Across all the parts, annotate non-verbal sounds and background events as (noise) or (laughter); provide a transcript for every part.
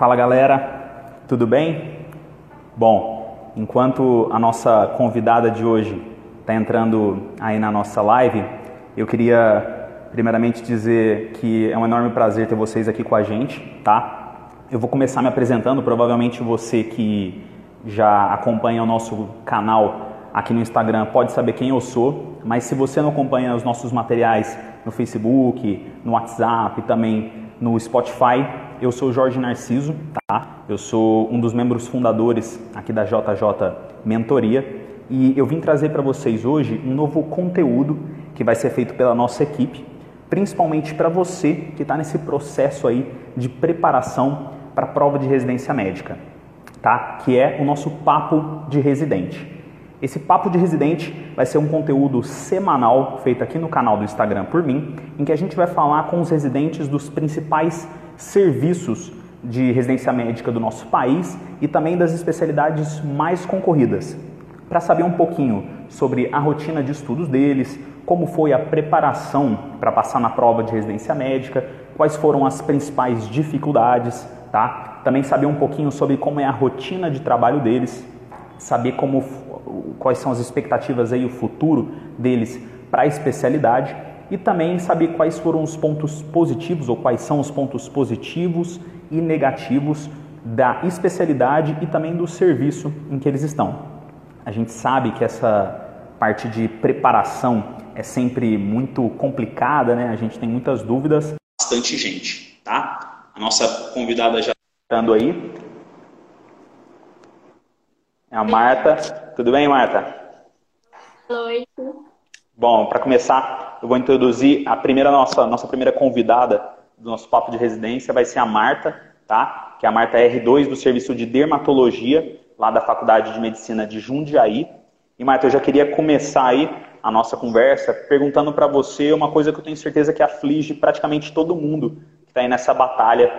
Fala galera, tudo bem? Bom, enquanto a nossa convidada de hoje está entrando aí na nossa live, eu queria primeiramente dizer que é um enorme prazer ter vocês aqui com a gente, tá? Eu vou começar me apresentando, provavelmente você que já acompanha o nosso canal aqui no Instagram pode saber quem eu sou, mas se você não acompanha os nossos materiais no Facebook, no WhatsApp e também no Spotify, eu sou Jorge Narciso, tá? Eu sou um dos membros fundadores aqui da JJ Mentoria e eu vim trazer para vocês hoje um novo conteúdo que vai ser feito pela nossa equipe, principalmente para você que está nesse processo aí de preparação para a prova de residência médica, tá? Que é o nosso papo de residente. Esse papo de residente vai ser um conteúdo semanal feito aqui no canal do Instagram por mim, em que a gente vai falar com os residentes dos principais serviços de residência médica do nosso país e também das especialidades mais concorridas, para saber um pouquinho sobre a rotina de estudos deles, como foi a preparação para passar na prova de residência médica, quais foram as principais dificuldades, tá? Também saber um pouquinho sobre como é a rotina de trabalho deles, saber como quais são as expectativas aí, o futuro deles para a especialidade e também saber quais foram os pontos positivos ou quais são os pontos positivos e negativos da especialidade e também do serviço em que eles estão. A gente sabe que essa parte de preparação é sempre muito complicada, né? A gente tem muitas dúvidas. Bastante gente, tá? A nossa convidada já está aí. É a Marta. Tudo bem, Marta? Oi. Bom, para começar, eu vou introduzir a primeira nossa nossa primeira convidada do nosso papo de residência vai ser a Marta, tá? Que é a Marta R2 do serviço de dermatologia lá da Faculdade de Medicina de Jundiaí. E Marta, eu já queria começar aí a nossa conversa perguntando para você uma coisa que eu tenho certeza que aflige praticamente todo mundo que está aí nessa batalha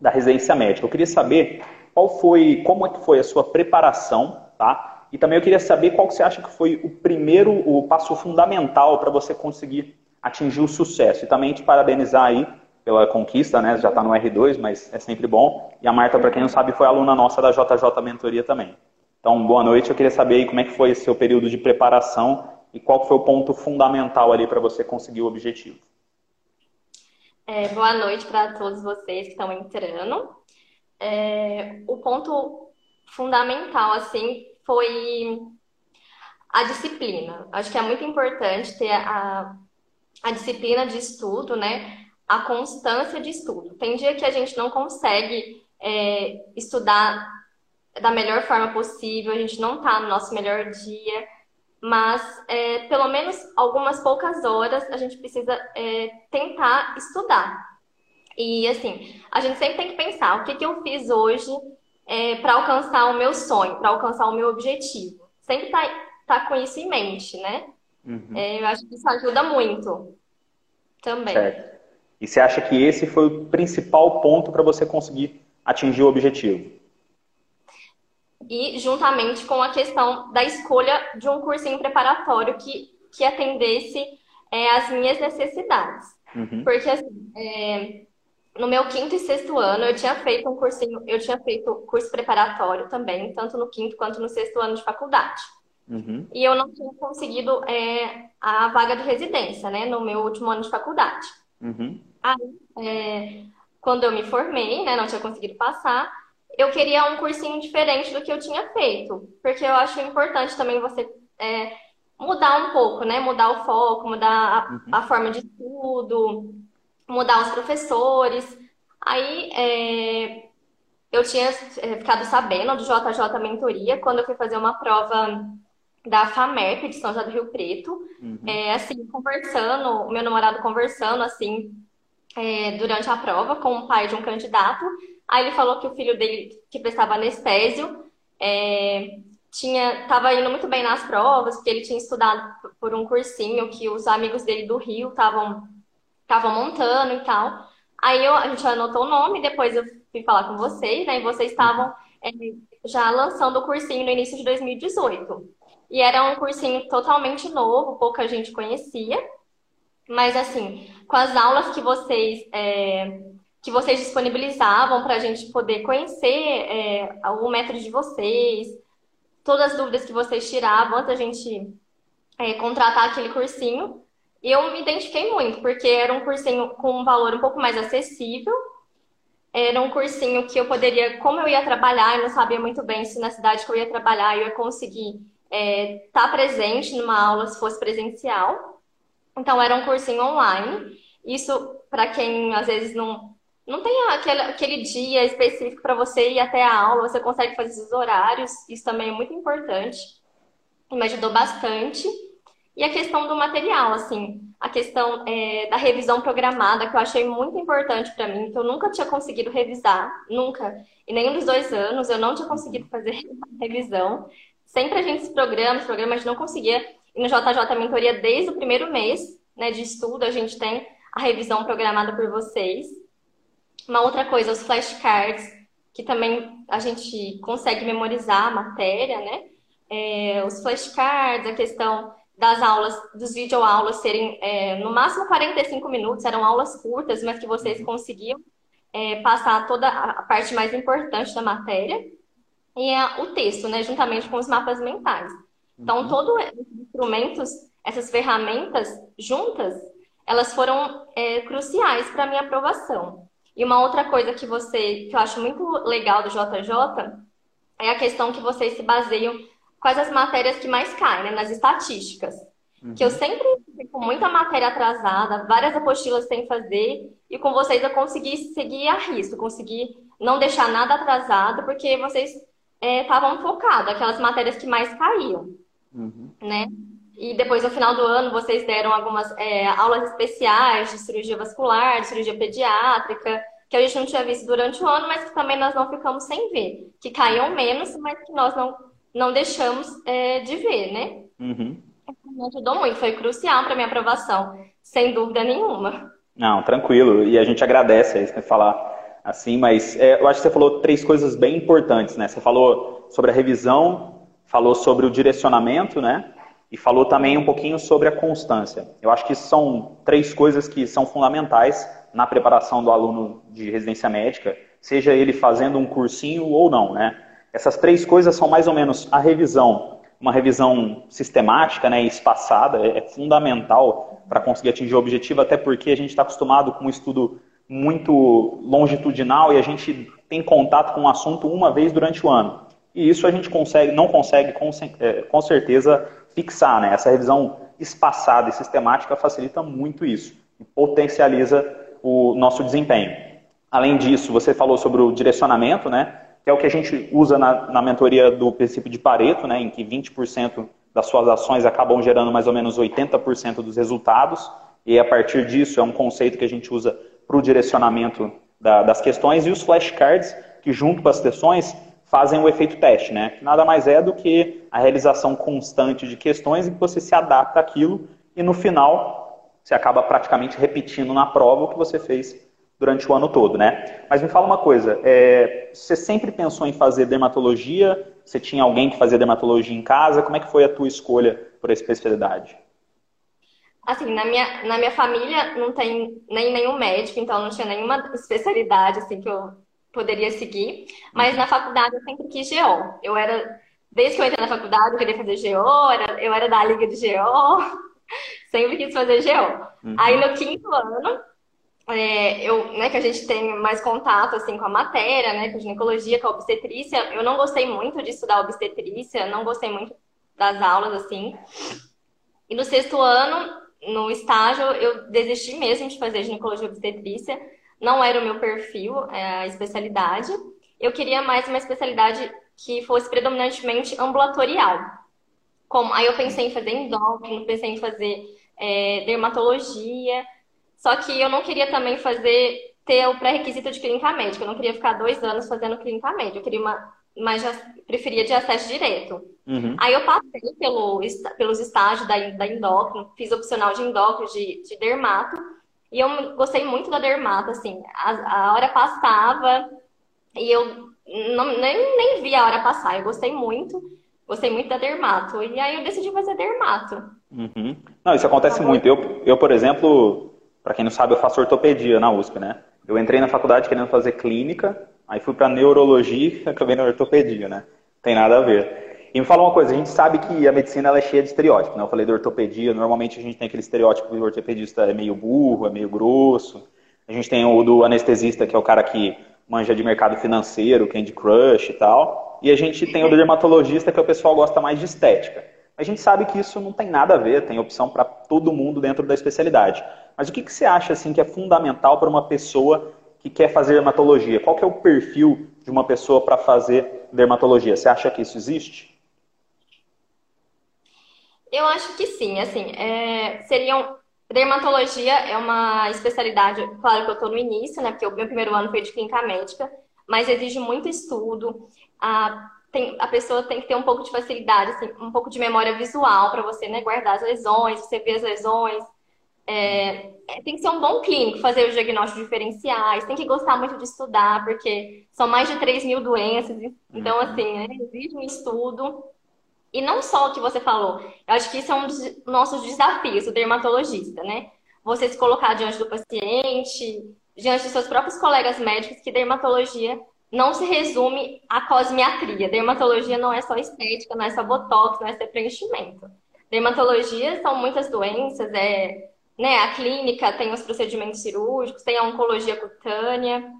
da residência médica. Eu queria saber qual foi, como é que foi a sua preparação, tá? E também eu queria saber qual que você acha que foi o primeiro, o passo fundamental para você conseguir atingir o sucesso. E também te parabenizar aí pela conquista, né? Já está no R2, mas é sempre bom. E a Marta, para quem não sabe, foi aluna nossa da JJ Mentoria também. Então, boa noite. Eu queria saber aí como é que foi esse seu período de preparação e qual foi o ponto fundamental ali para você conseguir o objetivo. É, boa noite para todos vocês que estão entrando é, o ponto fundamental, assim, foi a disciplina. Acho que é muito importante ter a, a disciplina de estudo, né? A constância de estudo. Tem dia que a gente não consegue é, estudar da melhor forma possível, a gente não está no nosso melhor dia, mas é, pelo menos algumas poucas horas a gente precisa é, tentar estudar. E assim, a gente sempre tem que pensar o que, que eu fiz hoje é, para alcançar o meu sonho, para alcançar o meu objetivo. Sempre tá, tá com isso em mente, né? Uhum. É, eu acho que isso ajuda muito também. Certo. E você acha que esse foi o principal ponto para você conseguir atingir o objetivo? E juntamente com a questão da escolha de um cursinho preparatório que, que atendesse é, as minhas necessidades. Uhum. Porque assim, é, no meu quinto e sexto ano, eu tinha feito um cursinho, eu tinha feito curso preparatório também, tanto no quinto quanto no sexto ano de faculdade. Uhum. E eu não tinha conseguido é, a vaga de residência, né, no meu último ano de faculdade. Uhum. Aí, é, quando eu me formei, né, não tinha conseguido passar, eu queria um cursinho diferente do que eu tinha feito, porque eu acho importante também você é, mudar um pouco, né, mudar o foco, mudar a, uhum. a forma de estudo, mudar os professores. Aí é, eu tinha é, ficado sabendo do JJ Mentoria quando eu fui fazer uma prova da FAMEP de São José do Rio Preto. Uhum. É, assim, conversando, o meu namorado conversando, assim, é, durante a prova com o pai de um candidato. Aí ele falou que o filho dele, que prestava anestésio, é, tinha estava indo muito bem nas provas, que ele tinha estudado por um cursinho que os amigos dele do Rio estavam estavam montando e tal. Aí eu, a gente anotou o nome, depois eu fui falar com vocês, né? E vocês estavam é, já lançando o cursinho no início de 2018. E era um cursinho totalmente novo, pouca gente conhecia. Mas assim, com as aulas que vocês é, que vocês disponibilizavam para a gente poder conhecer é, o método de vocês, todas as dúvidas que vocês tiravam antes da gente é, contratar aquele cursinho. E eu me identifiquei muito, porque era um cursinho com um valor um pouco mais acessível. Era um cursinho que eu poderia, como eu ia trabalhar, eu não sabia muito bem se na cidade que eu ia trabalhar eu ia conseguir estar é, tá presente numa aula se fosse presencial. Então, era um cursinho online. Isso, para quem às vezes não, não tem aquele, aquele dia específico para você ir até a aula, você consegue fazer esses horários. Isso também é muito importante. Me ajudou bastante. E a questão do material, assim, a questão é, da revisão programada, que eu achei muito importante para mim, que eu nunca tinha conseguido revisar, nunca. Em nenhum dos dois anos eu não tinha conseguido fazer (laughs) revisão. Sempre a gente se programa, se programa, a gente não conseguia. E no JJ Mentoria, desde o primeiro mês né, de estudo, a gente tem a revisão programada por vocês. Uma outra coisa, os flashcards, que também a gente consegue memorizar a matéria, né? É, os flashcards, a questão das aulas, dos videoaulas serem é, no máximo 45 minutos, eram aulas curtas, mas que vocês uhum. conseguiam é, passar toda a parte mais importante da matéria e é o texto, né, juntamente com os mapas mentais. Então, uhum. todos esses instrumentos, essas ferramentas juntas, elas foram é, cruciais para a minha aprovação. E uma outra coisa que você, que eu acho muito legal do JJ, é a questão que vocês se baseiam quais as matérias que mais caem, né, nas estatísticas. Uhum. Que eu sempre fico com muita matéria atrasada, várias apostilas sem fazer, e com vocês eu consegui seguir a risco, consegui não deixar nada atrasado, porque vocês estavam é, focados, aquelas matérias que mais caíam, uhum. né? E depois, no final do ano, vocês deram algumas é, aulas especiais de cirurgia vascular, de cirurgia pediátrica, que a gente não tinha visto durante o ano, mas que também nós não ficamos sem ver. Que caíam menos, mas que nós não não deixamos é, de ver, né? Uhum. Me ajudou muito, foi crucial para minha aprovação, sem dúvida nenhuma. Não, tranquilo, e a gente agradece aí você falar assim, mas é, eu acho que você falou três coisas bem importantes, né? Você falou sobre a revisão, falou sobre o direcionamento, né? E falou também um pouquinho sobre a constância. Eu acho que são três coisas que são fundamentais na preparação do aluno de residência médica, seja ele fazendo um cursinho ou não, né? Essas três coisas são mais ou menos a revisão, uma revisão sistemática né, e espaçada, é, é fundamental para conseguir atingir o objetivo, até porque a gente está acostumado com um estudo muito longitudinal e a gente tem contato com o assunto uma vez durante o ano. E isso a gente consegue, não consegue com, é, com certeza fixar. Né? Essa revisão espaçada e sistemática facilita muito isso e potencializa o nosso desempenho. Além disso, você falou sobre o direcionamento, né? Que é o que a gente usa na, na mentoria do princípio de Pareto, né, em que 20% das suas ações acabam gerando mais ou menos 80% dos resultados, e a partir disso é um conceito que a gente usa para o direcionamento da, das questões, e os flashcards, que junto com as questões fazem o efeito teste, né, que nada mais é do que a realização constante de questões em que você se adapta àquilo, e no final você acaba praticamente repetindo na prova o que você fez durante o ano todo, né? Mas me fala uma coisa, é, você sempre pensou em fazer dermatologia? Você tinha alguém que fazia dermatologia em casa? Como é que foi a tua escolha por essa especialidade? Assim, na minha, na minha família não tem nem nenhum médico, então não tinha nenhuma especialidade assim que eu poderia seguir. Mas na faculdade eu sempre quis GO. Eu era, desde que eu entrei na faculdade, eu queria fazer GO, era, eu era da liga de GO, (laughs) sempre quis fazer GO. Uhum. Aí no quinto ano, é, eu, né, que a gente tem mais contato assim com a matéria, né, com a ginecologia, com a obstetrícia. Eu não gostei muito de estudar obstetrícia, não gostei muito das aulas assim. E no sexto ano, no estágio, eu desisti mesmo de fazer ginecologia e obstetrícia. Não era o meu perfil, é, a especialidade. Eu queria mais uma especialidade que fosse predominantemente ambulatorial. Como, aí eu pensei em fazer endócrino, pensei em fazer é, dermatologia. Só que eu não queria também fazer, ter o pré-requisito de clínica médica. Eu não queria ficar dois anos fazendo clínica médica. Eu queria uma, mas já preferia de acesso direto. Uhum. Aí eu passei pelo, pelos estágios da, da endócrino, fiz opcional de endócrino, de, de dermato. E eu gostei muito da dermato, assim. A, a hora passava e eu não, nem, nem vi a hora passar. Eu gostei muito. Gostei muito da dermato. E aí eu decidi fazer dermato. Uhum. Não, isso acontece tá muito. Eu, eu, por exemplo, para quem não sabe, eu faço ortopedia na USP, né? Eu entrei na faculdade querendo fazer clínica, aí fui para neurologia e (laughs) acabei na ortopedia, né? Tem nada a ver. E me fala uma coisa, a gente sabe que a medicina ela é cheia de estereótipos, né? Eu falei da ortopedia, normalmente a gente tem aquele estereótipo que o ortopedista é meio burro, é meio grosso. A gente tem o do anestesista, que é o cara que manja de mercado financeiro, Candy Crush e tal. E a gente tem o do dermatologista, que é o pessoal gosta mais de estética. A gente sabe que isso não tem nada a ver, tem opção para todo mundo dentro da especialidade. Mas o que, que você acha assim que é fundamental para uma pessoa que quer fazer dermatologia? Qual que é o perfil de uma pessoa para fazer dermatologia? Você acha que isso existe? Eu acho que sim, assim, é, seriam dermatologia é uma especialidade, claro que eu estou no início, né, porque o meu primeiro ano foi de clínica médica, mas exige muito estudo, a, tem, a pessoa tem que ter um pouco de facilidade, assim, um pouco de memória visual para você, né, guardar as lesões, você ver as lesões, é, tem que ser um bom clínico, fazer os diagnósticos diferenciais, tem que gostar muito de estudar, porque são mais de 3 mil doenças, então, uhum. assim, é, exige um estudo. E não só o que você falou, eu acho que isso é um dos nossos desafios, o dermatologista, né? Você se colocar diante do paciente, diante dos seus próprios colegas médicos, que dermatologia não se resume à cosmiatria. Dermatologia não é só estética, não é só botox, não é só preenchimento. Dermatologia são muitas doenças, é né? A clínica tem os procedimentos cirúrgicos, tem a oncologia cutânea,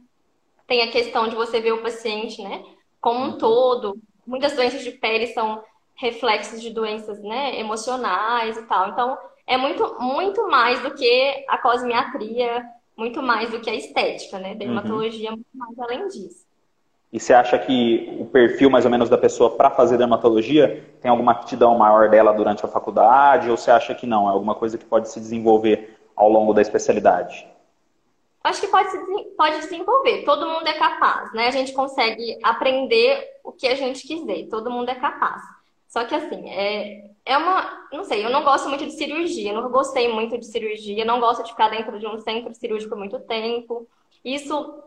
tem a questão de você ver o paciente, né? Como um uhum. todo. Muitas doenças de pele são reflexos de doenças, né? Emocionais e tal. Então, é muito, muito mais do que a cosmiatria, muito mais do que a estética, né? Dermatologia uhum. é muito mais além disso. E você acha que o perfil mais ou menos da pessoa para fazer dermatologia tem alguma aptidão maior dela durante a faculdade ou você acha que não? É alguma coisa que pode se desenvolver ao longo da especialidade? Acho que pode se pode desenvolver. Todo mundo é capaz, né? A gente consegue aprender o que a gente quiser. Todo mundo é capaz. Só que assim, é, é uma. Não sei, eu não gosto muito de cirurgia. Não gostei muito de cirurgia. Não gosto de ficar dentro de um centro cirúrgico muito tempo. Isso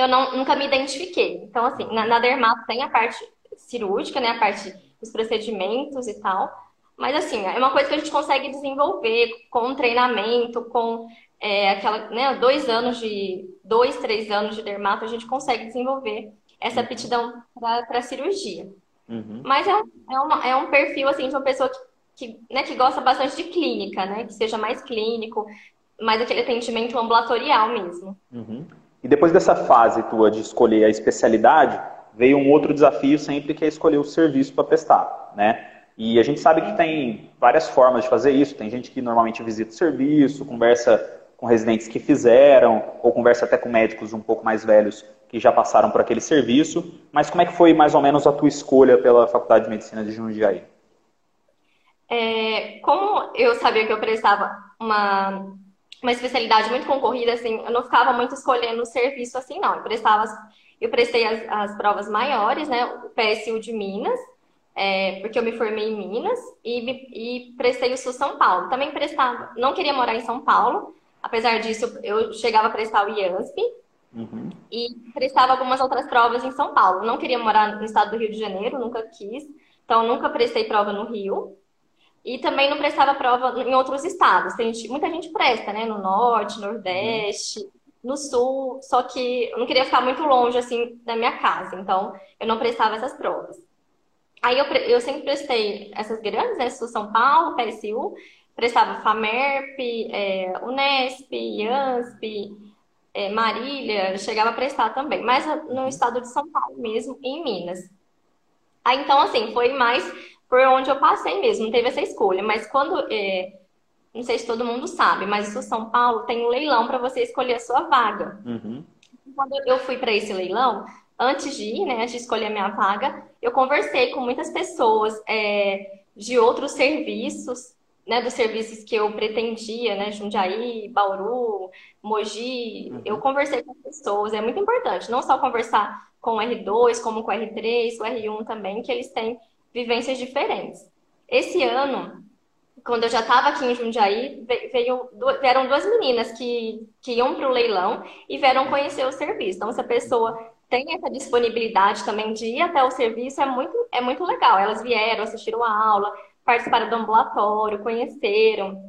eu não, nunca me identifiquei. Então, assim, na, na dermato tem a parte cirúrgica, né? A parte dos procedimentos e tal. Mas, assim, é uma coisa que a gente consegue desenvolver com treinamento, com é, aquela, né, dois anos de, dois, três anos de dermato, a gente consegue desenvolver essa aptidão para cirurgia. Uhum. Mas é, é, uma, é um perfil, assim, de uma pessoa que, que, né, que gosta bastante de clínica, né? Que seja mais clínico, mais aquele atendimento ambulatorial mesmo. Uhum. E depois dessa fase tua de escolher a especialidade, veio um outro desafio sempre que é escolher o serviço para prestar, né? E a gente sabe que tem várias formas de fazer isso. Tem gente que normalmente visita o serviço, conversa com residentes que fizeram, ou conversa até com médicos um pouco mais velhos que já passaram por aquele serviço. Mas como é que foi mais ou menos a tua escolha pela Faculdade de Medicina de Jundiaí? É, como eu sabia que eu prestava uma uma especialidade muito concorrida, assim, eu não ficava muito escolhendo o serviço assim, não. Eu prestava, eu prestei as, as provas maiores, né? O PSU de Minas, é, porque eu me formei em Minas, e, e prestei o Sul São Paulo. Também prestava, não queria morar em São Paulo, apesar disso, eu chegava a prestar o IANSP, uhum. e prestava algumas outras provas em São Paulo. Não queria morar no estado do Rio de Janeiro, nunca quis, então nunca prestei prova no Rio. E também não prestava prova em outros estados. Tem gente, muita gente presta, né? No norte, nordeste, no sul. Só que eu não queria ficar muito longe, assim, da minha casa. Então, eu não prestava essas provas. Aí eu, eu sempre prestei essas grandes, né? Sul São Paulo, PSU. Prestava FAMERP, é, Unesp, IANSP, é, Marília. Chegava a prestar também. Mas no estado de São Paulo mesmo, em Minas. Aí, então, assim, foi mais por onde eu passei mesmo, não teve essa escolha. Mas quando. É, não sei se todo mundo sabe, mas o São Paulo tem um leilão para você escolher a sua vaga. Uhum. Quando eu fui para esse leilão, antes de ir, né, antes de escolher a minha vaga, eu conversei com muitas pessoas é, de outros serviços, né, dos serviços que eu pretendia, né, Jundiaí, Bauru, Mogi. Uhum. Eu conversei com pessoas, é muito importante, não só conversar com o R2, como com o R3, o R1 também, que eles têm vivências diferentes. Esse ano, quando eu já estava aqui em Jundiaí, veio, vieram duas meninas que, que iam para o leilão e vieram conhecer o serviço. Então, se a pessoa tem essa disponibilidade também de ir até o serviço, é muito, é muito legal. Elas vieram, assistiram a aula, participaram do ambulatório, conheceram.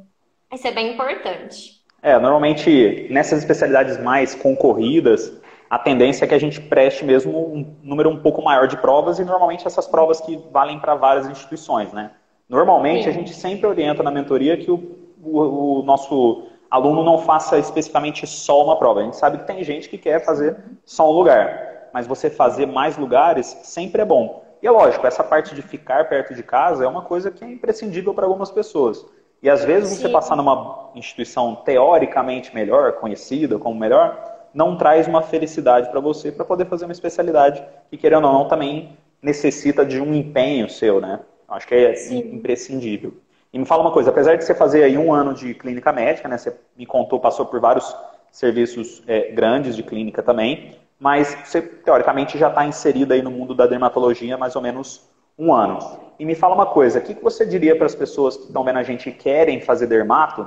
Isso é bem importante. É, normalmente nessas especialidades mais concorridas, a tendência é que a gente preste mesmo um número um pouco maior de provas e normalmente essas provas que valem para várias instituições, né? Normalmente Sim. a gente sempre orienta na mentoria que o, o, o, nosso aluno não faça especificamente só uma prova. A gente sabe que tem gente que quer fazer só um lugar, mas você fazer mais lugares sempre é bom. E é lógico, essa parte de ficar perto de casa é uma coisa que é imprescindível para algumas pessoas. E às vezes Sim. você passar numa instituição teoricamente melhor, conhecida como melhor, não traz uma felicidade para você para poder fazer uma especialidade que, querendo ou não, também necessita de um empenho seu, né? Acho que é Sim. imprescindível. E me fala uma coisa, apesar de você fazer aí um ano de clínica médica, né? Você me contou, passou por vários serviços é, grandes de clínica também, mas você teoricamente já está inserido aí no mundo da dermatologia mais ou menos um ano. E me fala uma coisa, o que você diria para as pessoas que estão vendo a gente e querem fazer dermato,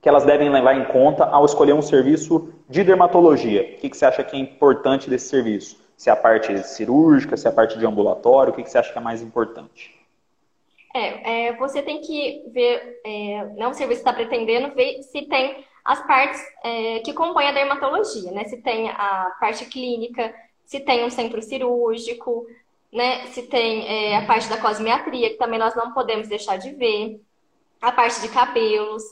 que elas devem levar em conta ao escolher um serviço de dermatologia? O que você acha que é importante desse serviço? Se é a parte cirúrgica, se é a parte de ambulatório, o que você acha que é mais importante? É, é, você tem que ver, é, né, o serviço está pretendendo ver se tem as partes é, que compõem a dermatologia, né? Se tem a parte clínica, se tem um centro cirúrgico, né? Se tem é, a parte da cosmetria, que também nós não podemos deixar de ver, a parte de cabelos.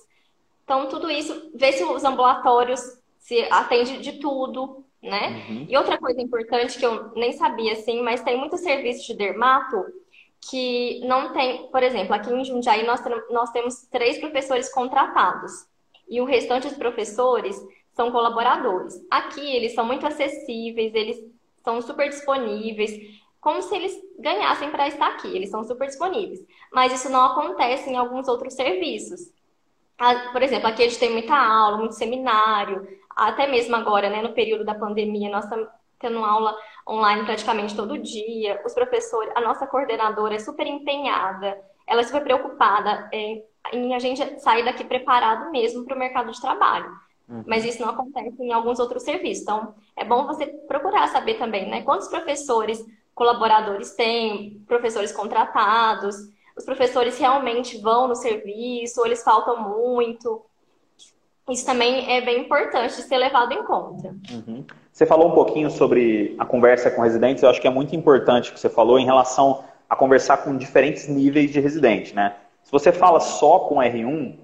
Então, tudo isso, ver se os ambulatórios se atende de tudo, né? Uhum. E outra coisa importante que eu nem sabia, assim, mas tem muitos serviços de dermato que não tem, por exemplo, aqui em Jundiaí nós, nós temos três professores contratados e o restante dos professores são colaboradores. Aqui eles são muito acessíveis, eles são super disponíveis, como se eles ganhassem para estar aqui, eles são super disponíveis. Mas isso não acontece em alguns outros serviços. Por exemplo, aqui a gente tem muita aula, muito seminário, até mesmo agora, né, no período da pandemia, nós estamos tendo aula online praticamente todo dia. Os professores, a nossa coordenadora é super empenhada, ela é super preocupada em, em a gente sair daqui preparado mesmo para o mercado de trabalho. Uhum. Mas isso não acontece em alguns outros serviços. Então, é bom você procurar saber também, né? Quantos professores colaboradores tem, professores contratados, os professores realmente vão no serviço, ou eles faltam muito. Isso também é bem importante de ser levado em conta. Uhum. Você falou um pouquinho sobre a conversa com residentes, eu acho que é muito importante o que você falou em relação a conversar com diferentes níveis de residente, né? Se você fala só com R1,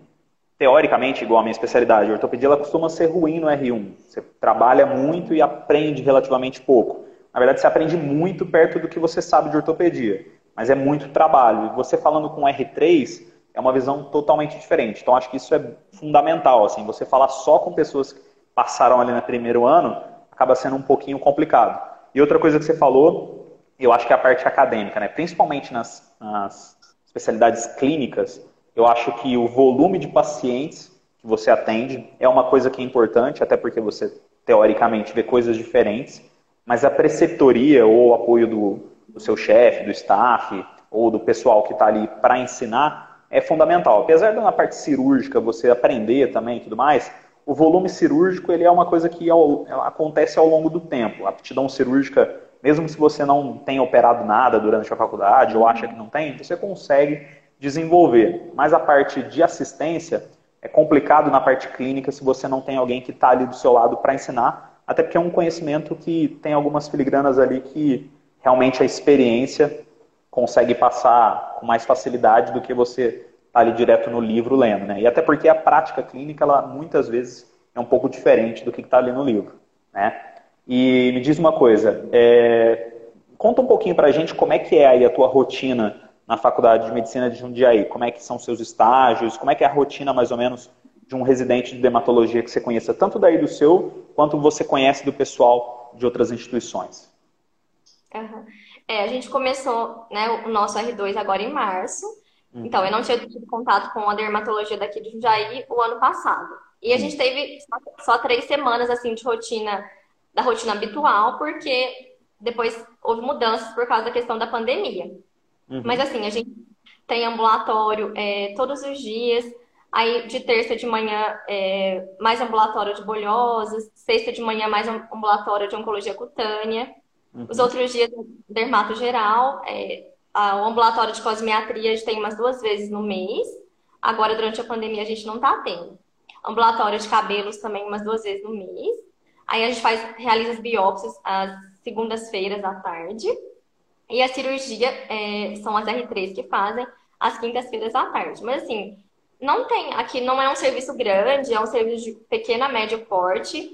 teoricamente, igual a minha especialidade, a ortopedia ela costuma ser ruim no R1. Você trabalha muito e aprende relativamente pouco. Na verdade, você aprende muito perto do que você sabe de ortopedia, mas é muito trabalho. E você falando com R3 é uma visão totalmente diferente. Então, acho que isso é fundamental. Assim, você falar só com pessoas que passaram ali no primeiro ano acaba sendo um pouquinho complicado. E outra coisa que você falou, eu acho que é a parte acadêmica, né? principalmente nas, nas especialidades clínicas, eu acho que o volume de pacientes que você atende é uma coisa que é importante, até porque você, teoricamente, vê coisas diferentes, mas a preceptoria ou o apoio do, do seu chefe, do staff, ou do pessoal que está ali para ensinar é fundamental. Apesar da parte cirúrgica você aprender também e tudo mais, o volume cirúrgico ele é uma coisa que ao, acontece ao longo do tempo. A aptidão cirúrgica, mesmo se você não tenha operado nada durante a faculdade ou acha que não tem, você consegue desenvolver. Mas a parte de assistência é complicado na parte clínica se você não tem alguém que está ali do seu lado para ensinar, até porque é um conhecimento que tem algumas filigranas ali que realmente a experiência consegue passar com mais facilidade do que você Tá ali direto no livro lendo, né? E até porque a prática clínica, ela muitas vezes é um pouco diferente do que está ali no livro, né? E me diz uma coisa, é... conta um pouquinho para a gente como é que é aí a tua rotina na Faculdade de Medicina de Jundiaí, como é que são seus estágios, como é que é a rotina mais ou menos de um residente de dermatologia que você conheça tanto daí do seu, quanto você conhece do pessoal de outras instituições. Uhum. É, a gente começou né, o nosso R2 agora em março, então, eu não tinha tido contato com a dermatologia daqui de Jundiaí o ano passado. E a gente teve só, três semanas, assim, de rotina, da rotina habitual, porque depois houve mudanças por causa da questão da pandemia. Uhum. Mas, assim, a gente tem ambulatório é, todos os dias. Aí, de terça de manhã, é, mais ambulatório de bolhosas. Sexta de manhã, mais ambulatório de oncologia cutânea. Uhum. Os outros dias, dermato geral. É, o ambulatório de cosmiatria a gente tem umas duas vezes no mês. Agora, durante a pandemia, a gente não está tendo. ambulatório de cabelos também umas duas vezes no mês. Aí a gente faz, realiza as biópsias às segundas-feiras à tarde. E a cirurgia é, são as R3 que fazem às quintas-feiras à tarde. Mas assim, não tem, aqui não é um serviço grande, é um serviço de pequena, médio porte.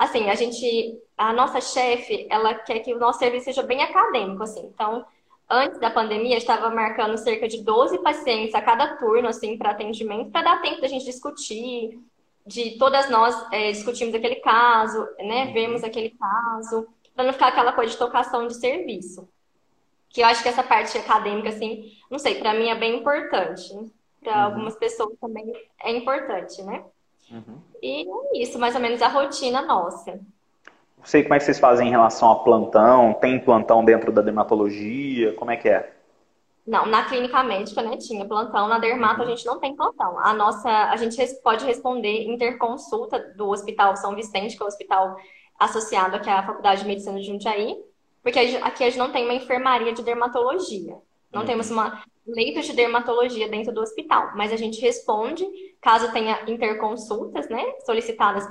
Assim, a gente, a nossa chefe, ela quer que o nosso serviço seja bem acadêmico, assim. Então, antes da pandemia, estava marcando cerca de 12 pacientes a cada turno, assim, para atendimento, para dar tempo da gente discutir, de todas nós é, discutimos aquele caso, né, uhum. vemos aquele caso, para não ficar aquela coisa de tocação de serviço. Que eu acho que essa parte acadêmica, assim, não sei, para mim é bem importante. Para uhum. algumas pessoas também é importante, né? Uhum. E é isso, mais ou menos a rotina nossa. Não sei como é que vocês fazem em relação a plantão. Tem plantão dentro da dermatologia? Como é que é? Não, na clínica médica, né, tinha plantão. Na dermato, a gente não tem plantão. A nossa, a gente pode responder interconsulta do Hospital São Vicente, que é o hospital associado aqui à Faculdade de Medicina de Jundiaí, porque aqui a gente não tem uma enfermaria de dermatologia. Não uhum. temos uma leito de dermatologia dentro do hospital, mas a gente responde caso tenha interconsultas, né, solicitadas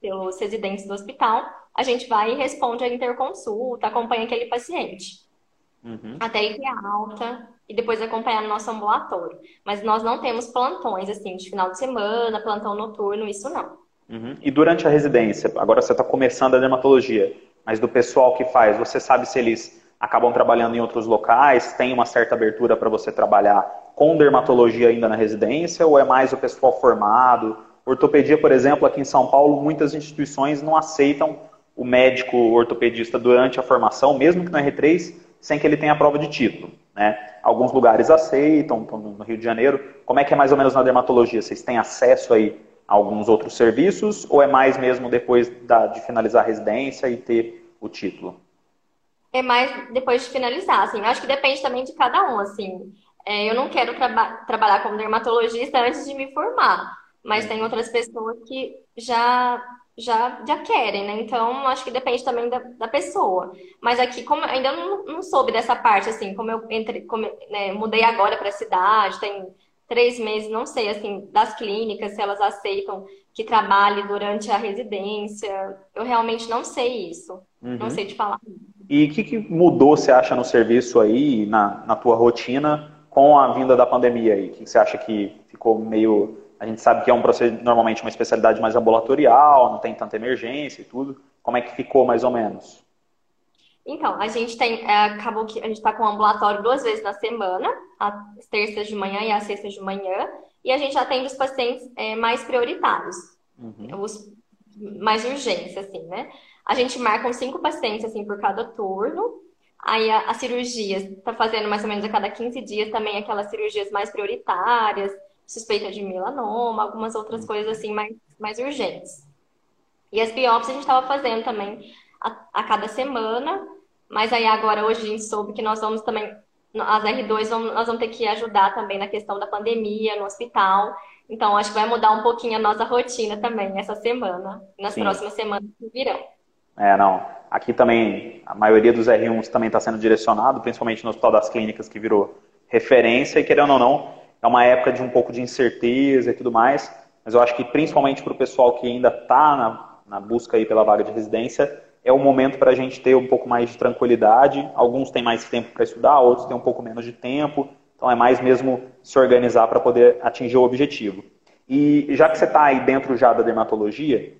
pelos residentes do hospital, a gente vai e responde a interconsulta, acompanha aquele paciente. Uhum. Até ir ter alta e depois acompanhar no nosso ambulatório. Mas nós não temos plantões, assim, de final de semana, plantão noturno, isso não. Uhum. E durante a residência, agora você está começando a dermatologia, mas do pessoal que faz, você sabe se eles acabam trabalhando em outros locais, tem uma certa abertura para você trabalhar com dermatologia ainda na residência, ou é mais o pessoal formado? Ortopedia, por exemplo, aqui em São Paulo, muitas instituições não aceitam o médico ortopedista durante a formação, mesmo que no R3, sem que ele tenha prova de título. Né? Alguns lugares aceitam, no Rio de Janeiro. Como é que é mais ou menos na dermatologia? Vocês têm acesso aí a alguns outros serviços ou é mais mesmo depois da, de finalizar a residência e ter o título? É mais depois de finalizar, assim. Acho que depende também de cada um, assim. É, eu não quero traba trabalhar como dermatologista antes de me formar, mas tem outras pessoas que já já, já querem, né? Então, acho que depende também da, da pessoa. Mas aqui, como ainda não, não soube dessa parte, assim, como eu entre, como, né, mudei agora para a cidade, tem três meses, não sei, assim, das clínicas, se elas aceitam que trabalhe durante a residência. Eu realmente não sei isso. Uhum. Não sei te falar. E o que, que, mudou, você acha, no serviço aí, na, na tua rotina, com a vinda da pandemia aí? O que, que você acha que ficou meio a gente sabe que é um processo, normalmente uma especialidade mais ambulatorial, não tem tanta emergência e tudo. Como é que ficou mais ou menos? Então, a gente tem, é, acabou que a gente está com o ambulatório duas vezes na semana, às terças de manhã e às sextas de manhã, e a gente atende os pacientes é, mais prioritários, uhum. os mais urgentes, assim, né? A gente marca uns cinco pacientes, assim, por cada turno, aí a, a cirurgia está fazendo mais ou menos a cada 15 dias também aquelas cirurgias mais prioritárias, suspeita de melanoma, algumas outras coisas assim mais, mais urgentes. E as biópsias a gente estava fazendo também a, a, cada semana, mas aí agora hoje a gente soube que nós vamos também, as R2, vamos, nós vamos ter que ajudar também na questão da pandemia no hospital. Então acho que vai mudar um pouquinho a nossa rotina também essa semana, nas Sim. próximas semanas que virão. É, não. Aqui também, a maioria dos R1s também está sendo direcionado, principalmente no Hospital das Clínicas, que virou referência, e querendo ou não, é uma época de um pouco de incerteza e tudo mais, mas eu acho que principalmente para o pessoal que ainda está na, na busca aí pela vaga de residência, é o momento para a gente ter um pouco mais de tranquilidade. Alguns têm mais tempo para estudar, outros têm um pouco menos de tempo. Então é mais mesmo se organizar para poder atingir o objetivo. E já que você está aí dentro já da dermatologia,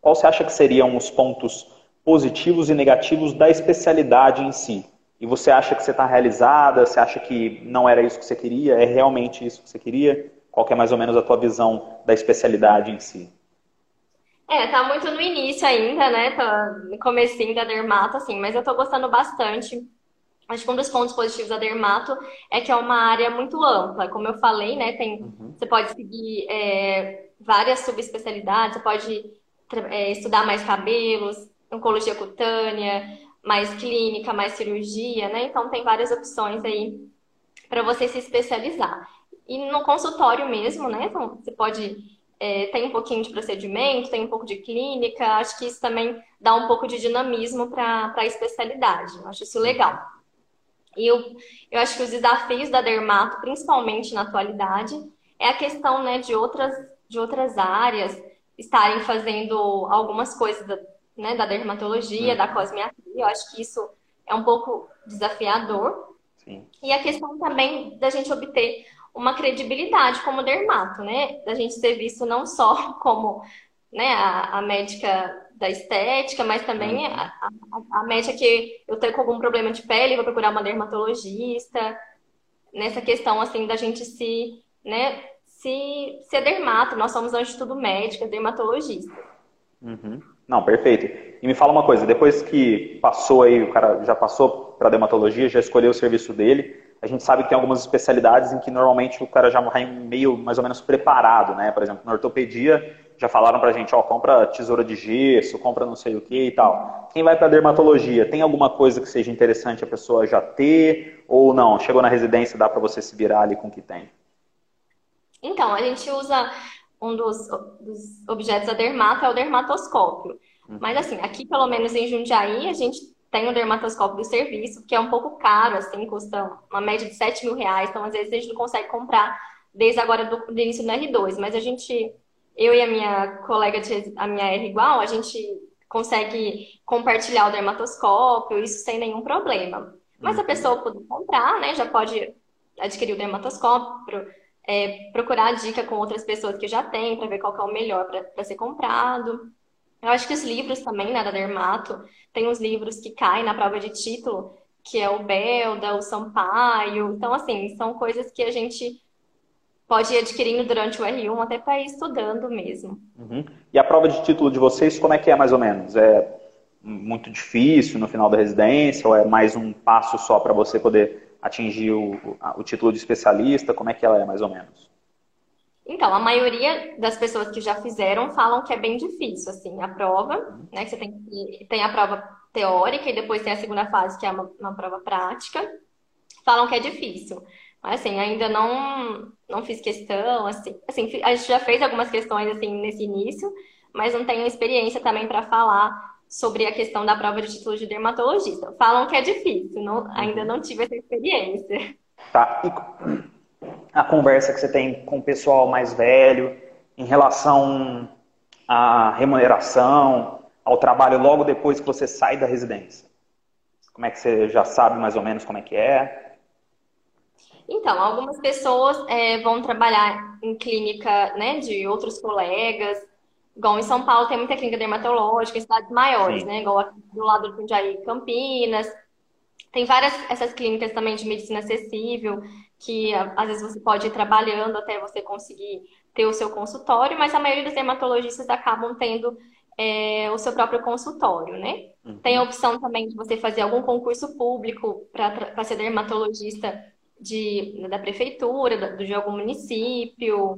qual você acha que seriam os pontos positivos e negativos da especialidade em si? e você acha que você está realizada, você acha que não era isso que você queria, é realmente isso que você queria? Qual que é mais ou menos a tua visão da especialidade em si? É, tá muito no início ainda, né? Tá no comecinho da dermato, assim, mas eu tô gostando bastante. Acho que um dos pontos positivos da dermato é que é uma área muito ampla. Como eu falei, né? Tem, uhum. Você pode seguir é, várias subespecialidades, você pode é, estudar mais cabelos, oncologia cutânea, mais clínica, mais cirurgia, né? Então tem várias opções aí para você se especializar. E no consultório mesmo, né? Então, você pode é, tem um pouquinho de procedimento, tem um pouco de clínica. Acho que isso também dá um pouco de dinamismo para a especialidade. Eu acho isso legal. E eu, eu acho que os desafios da dermato, principalmente na atualidade, é a questão né, de outras de outras áreas estarem fazendo algumas coisas né, da dermatologia, uhum. da cosmiatria. Eu acho que isso é um pouco desafiador. Sim. E a questão também da gente obter uma credibilidade como dermato, né? Da gente ser visto não só (laughs) como né, a, a médica da estética, mas também uhum. a, a, a, médica que eu tenho algum problema de pele, vou procurar uma dermatologista. Nessa questão, assim, da gente se, né, se ser dermato. Nós somos, antes de tudo, médica, dermatologista. Uhum. Não, perfeito. E me fala uma coisa, depois que passou aí, o cara já passou para dermatologia, já escolheu o serviço dele, a gente sabe que tem algumas especialidades em que normalmente o cara já vai meio mais ou menos preparado, né? Por exemplo, na ortopedia já falaram pra gente, ó, compra tesoura de gesso, compra não sei o que e tal. Quem vai para dermatologia, tem alguma coisa que seja interessante a pessoa já ter ou não? Chegou na residência, dá para você se virar ali com o que tem? Então, a gente usa um dos, dos objetos da dermato é o dermatoscópio. Uhum. Mas assim, aqui pelo menos em Jundiaí, a gente tem o dermatoscópio do serviço, que é um pouco caro, assim, custa uma média de 7 mil reais, então às vezes a gente não consegue comprar desde agora do, do início do R2, mas a gente, eu e a minha colega, de, a minha R igual, a gente consegue compartilhar o dermatoscópio, isso sem nenhum problema. Mas a uhum. pessoa pode comprar, né, já pode adquirir o dermatoscópio, é, procurar dica com outras pessoas que já têm, para ver qual é o melhor para ser comprado. Eu acho que os livros também, né, da Dermato, tem uns livros que caem na prova de título, que é o Belda, o Sampaio. Então, assim, são coisas que a gente pode ir adquirindo durante o R1 até para ir estudando mesmo. Uhum. E a prova de título de vocês, como é que é mais ou menos? É muito difícil no final da residência ou é mais um passo só para você poder atingir o, o título de especialista? Como é que ela é, mais ou menos? Então, a maioria das pessoas que já fizeram falam que é bem difícil, assim, a prova, né? Que você tem, tem a prova teórica e depois tem a segunda fase, que é uma, uma prova prática. Falam que é difícil. Mas, assim, ainda não, não fiz questão, assim, assim, a gente já fez algumas questões, assim, nesse início, mas não tenho experiência também para falar sobre a questão da prova de título de dermatologista. Falam que é difícil, não, ainda uhum. não tive essa experiência. Tá. E a conversa que você tem com o pessoal mais velho em relação à remuneração, ao trabalho logo depois que você sai da residência? Como é que você já sabe mais ou menos como é que é? Então, algumas pessoas é, vão trabalhar em clínica né, de outros colegas, Igual em São Paulo tem muita clínica dermatológica, em cidades maiores, Sim. né? Igual aqui do lado do Jundiaí, Campinas. Tem várias essas clínicas também de medicina acessível, que às vezes você pode ir trabalhando até você conseguir ter o seu consultório, mas a maioria dos dermatologistas acabam tendo é, o seu próprio consultório, né? Uhum. Tem a opção também de você fazer algum concurso público para ser dermatologista de, da prefeitura, do, de algum município.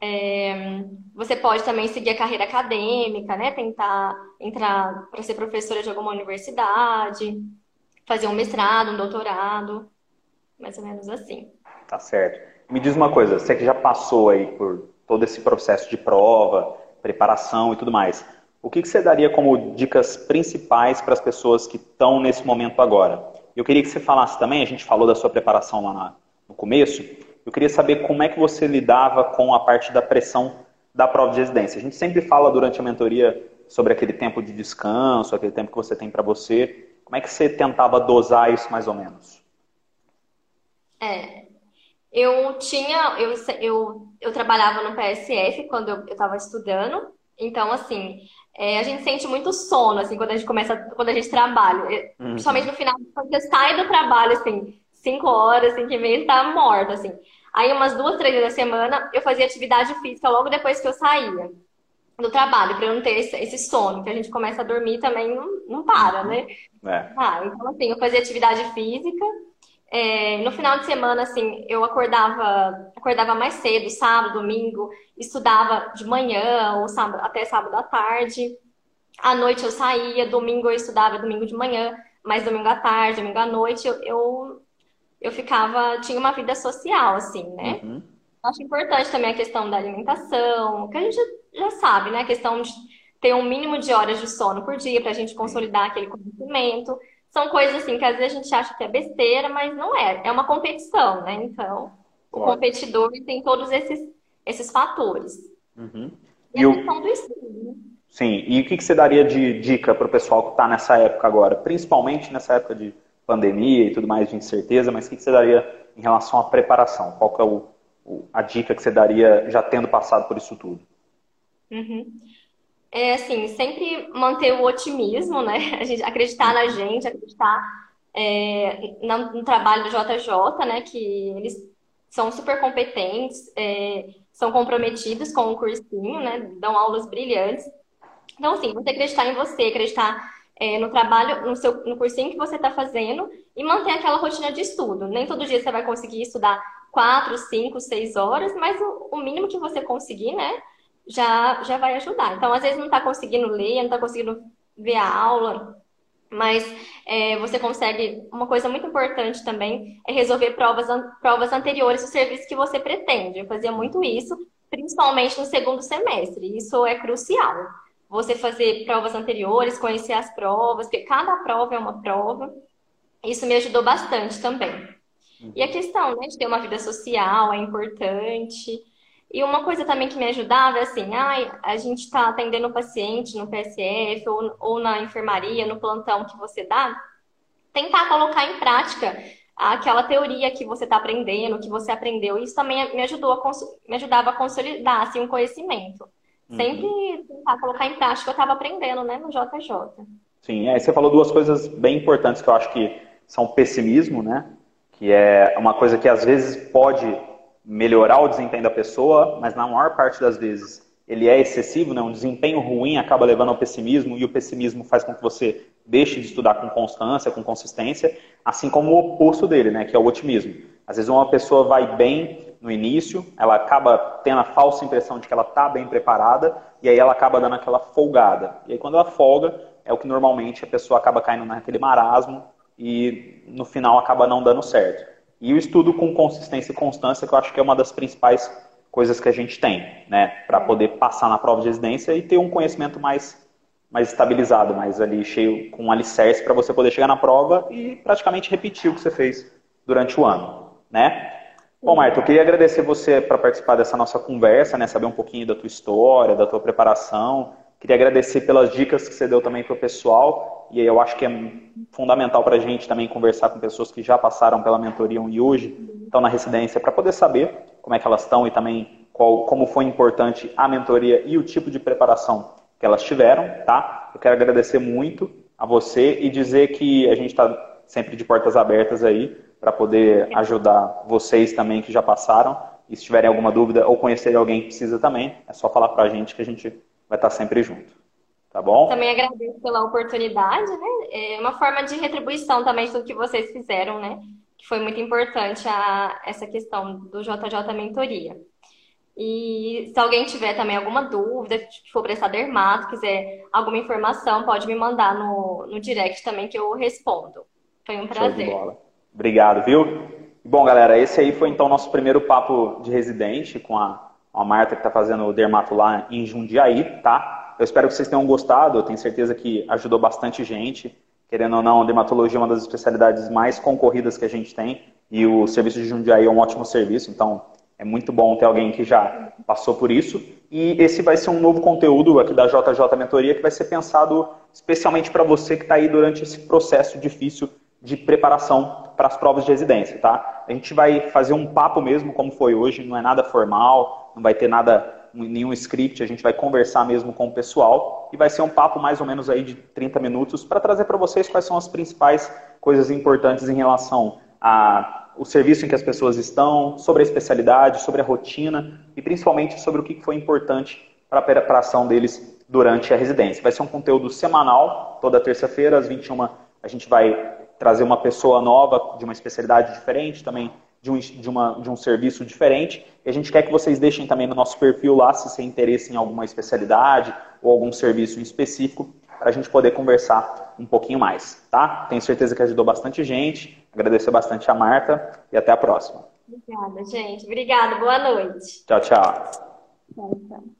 É, você pode também seguir a carreira acadêmica, né? Tentar entrar para ser professora de alguma universidade, fazer um mestrado, um doutorado, mais ou menos assim. Tá certo. Me diz uma coisa, você que já passou aí por todo esse processo de prova, preparação e tudo mais, o que, que você daria como dicas principais para as pessoas que estão nesse momento agora? Eu queria que você falasse também, a gente falou da sua preparação lá no começo, eu queria saber como é que você lidava com a parte da pressão da prova de residência. A gente sempre fala durante a mentoria sobre aquele tempo de descanso, aquele tempo que você tem para você. Como é que você tentava dosar isso mais ou menos? É, eu tinha, eu, eu, eu trabalhava no PSF quando eu estava estudando, então assim, é, a gente sente muito sono, assim, quando a gente começa, quando a gente trabalha. Uhum. Principalmente no final, quando você sai do trabalho, assim, 5 horas, 5 e meia, tá morta, assim. Aí, umas duas, três vezes da semana, eu fazia atividade física logo depois que eu saía do trabalho, para eu não ter esse, sono, que a gente começa a dormir também não, não para, né? É. Ah, então, assim, eu fazia atividade física. É, no final de semana, assim, eu acordava, acordava mais cedo, sábado, domingo, estudava de manhã ou sábado, até sábado à tarde. À noite eu saía, domingo eu estudava, domingo de manhã, mais domingo à tarde, domingo à noite, eu, eu eu ficava, tinha uma vida social, assim, né? Uhum. Acho importante também a questão da alimentação, que a gente já sabe, né? A questão de ter um mínimo de horas de sono por dia para a gente consolidar aquele conhecimento. São coisas assim que às vezes a gente acha que é besteira, mas não é. É uma competição, né? Então, o competidor tem todos esses, esses fatores. Uhum. E, e a questão do estudo, né? Sim, e o que, que você daria de dica para o pessoal que está nessa época agora, principalmente nessa época de pandemia e tudo mais de incerteza, mas o que, você daria em relação à preparação? Qual que é o, o, a dica que você daria já tendo passado por isso tudo? Uhum. É assim, sempre manter o otimismo, né? (laughs) A gente acreditar na gente, acreditar é, no, no, trabalho do JJ, né? Que eles são super competentes, é, são comprometidos com o cursinho, né? Dão aulas brilhantes. Então, assim, você acreditar em você, acreditar é, no trabalho, no, seu, no cursinho que você está fazendo e manter aquela rotina de estudo. Nem todo dia você vai conseguir estudar quatro, cinco, seis horas, mas o, o mínimo que você conseguir, né, já, já vai ajudar. Então, às vezes não está conseguindo ler, não está conseguindo ver a aula, mas é, você consegue. Uma coisa muito importante também é resolver provas, provas anteriores do serviço que você pretende. Eu fazia muito isso, principalmente no segundo semestre. Isso é crucial você fazer provas anteriores, conhecer as provas, porque cada prova é uma prova. Isso me ajudou bastante também. E a questão né, de ter uma vida social é importante. E uma coisa também que me ajudava é assim, ai, a gente está atendendo o paciente no PSF ou, ou na enfermaria, no plantão que você dá, tentar colocar em prática aquela teoria que você está aprendendo, que você aprendeu. Isso também me ajudou a me ajudava a consolidar assim, um conhecimento. Sempre uhum. tentar colocar em prática o que eu estava aprendendo, né, no JJ. Sim, é, você falou duas coisas bem importantes que eu acho que são pessimismo, né? Que é uma coisa que às vezes pode melhorar o desempenho da pessoa, mas na maior parte das vezes ele é excessivo, né? um desempenho ruim acaba levando ao pessimismo e o pessimismo faz com que você deixe de estudar com constância, com consistência, assim como o oposto dele, né? que é o otimismo. Às vezes uma pessoa vai bem no início, ela acaba tendo a falsa impressão de que ela está bem preparada, e aí ela acaba dando aquela folgada. E aí quando ela folga, é o que normalmente a pessoa acaba caindo naquele marasmo e no final acaba não dando certo. E o estudo com consistência e constância, que eu acho que é uma das principais coisas que a gente tem, né, para poder passar na prova de residência e ter um conhecimento mais mais estabilizado, mais ali cheio com um alicerce para você poder chegar na prova e praticamente repetir o que você fez durante o ano, né? Bom, Marta, eu queria agradecer você para participar dessa nossa conversa, né? Saber um pouquinho da tua história, da tua preparação. Queria agradecer pelas dicas que você deu também para o pessoal. E eu acho que é fundamental para a gente também conversar com pessoas que já passaram pela mentoria e hoje estão na residência para poder saber como é que elas estão e também qual, como foi importante a mentoria e o tipo de preparação que elas tiveram, tá? Eu quero agradecer muito a você e dizer que a gente está sempre de portas abertas aí para poder ajudar vocês também que já passaram. E se tiverem alguma dúvida ou conhecerem alguém que precisa também, é só falar para a gente que a gente vai estar tá sempre junto. Tá bom? Também agradeço pela oportunidade, né? É uma forma de retribuição também de tudo que vocês fizeram, né? Que foi muito importante a, essa questão do JJ Mentoria. E se alguém tiver também alguma dúvida, se for prestar dermato, quiser alguma informação, pode me mandar no, no direct também que eu respondo. Foi um prazer. Obrigado, viu? Bom, galera, esse aí foi então nosso primeiro papo de residente com a, a Marta que está fazendo o dermato lá em Jundiaí, tá? Eu espero que vocês tenham gostado, eu tenho certeza que ajudou bastante gente. Querendo ou não, dermatologia é uma das especialidades mais concorridas que a gente tem e o serviço de Jundiaí é um ótimo serviço, então é muito bom ter alguém que já passou por isso. E esse vai ser um novo conteúdo aqui da JJ Mentoria que vai ser pensado especialmente para você que está aí durante esse processo difícil de preparação para as provas de residência, tá? A gente vai fazer um papo mesmo, como foi hoje, não é nada formal, não vai ter nada, nenhum script, a gente vai conversar mesmo com o pessoal e vai ser um papo mais ou menos aí de 30 minutos para trazer para vocês quais são as principais coisas importantes em relação ao serviço em que as pessoas estão, sobre a especialidade, sobre a rotina e principalmente sobre o que foi importante para a preparação deles durante a residência. Vai ser um conteúdo semanal, toda terça-feira, às 21 a gente vai trazer uma pessoa nova de uma especialidade diferente, também de um, de, uma, de um serviço diferente. E a gente quer que vocês deixem também no nosso perfil lá se tem interesse em alguma especialidade ou algum serviço em específico, para a gente poder conversar um pouquinho mais, tá? Tenho certeza que ajudou bastante gente. Agradecer bastante a Marta e até a próxima. Obrigada, gente. Obrigada. Boa noite. Tchau, tchau. Tchau, tchau.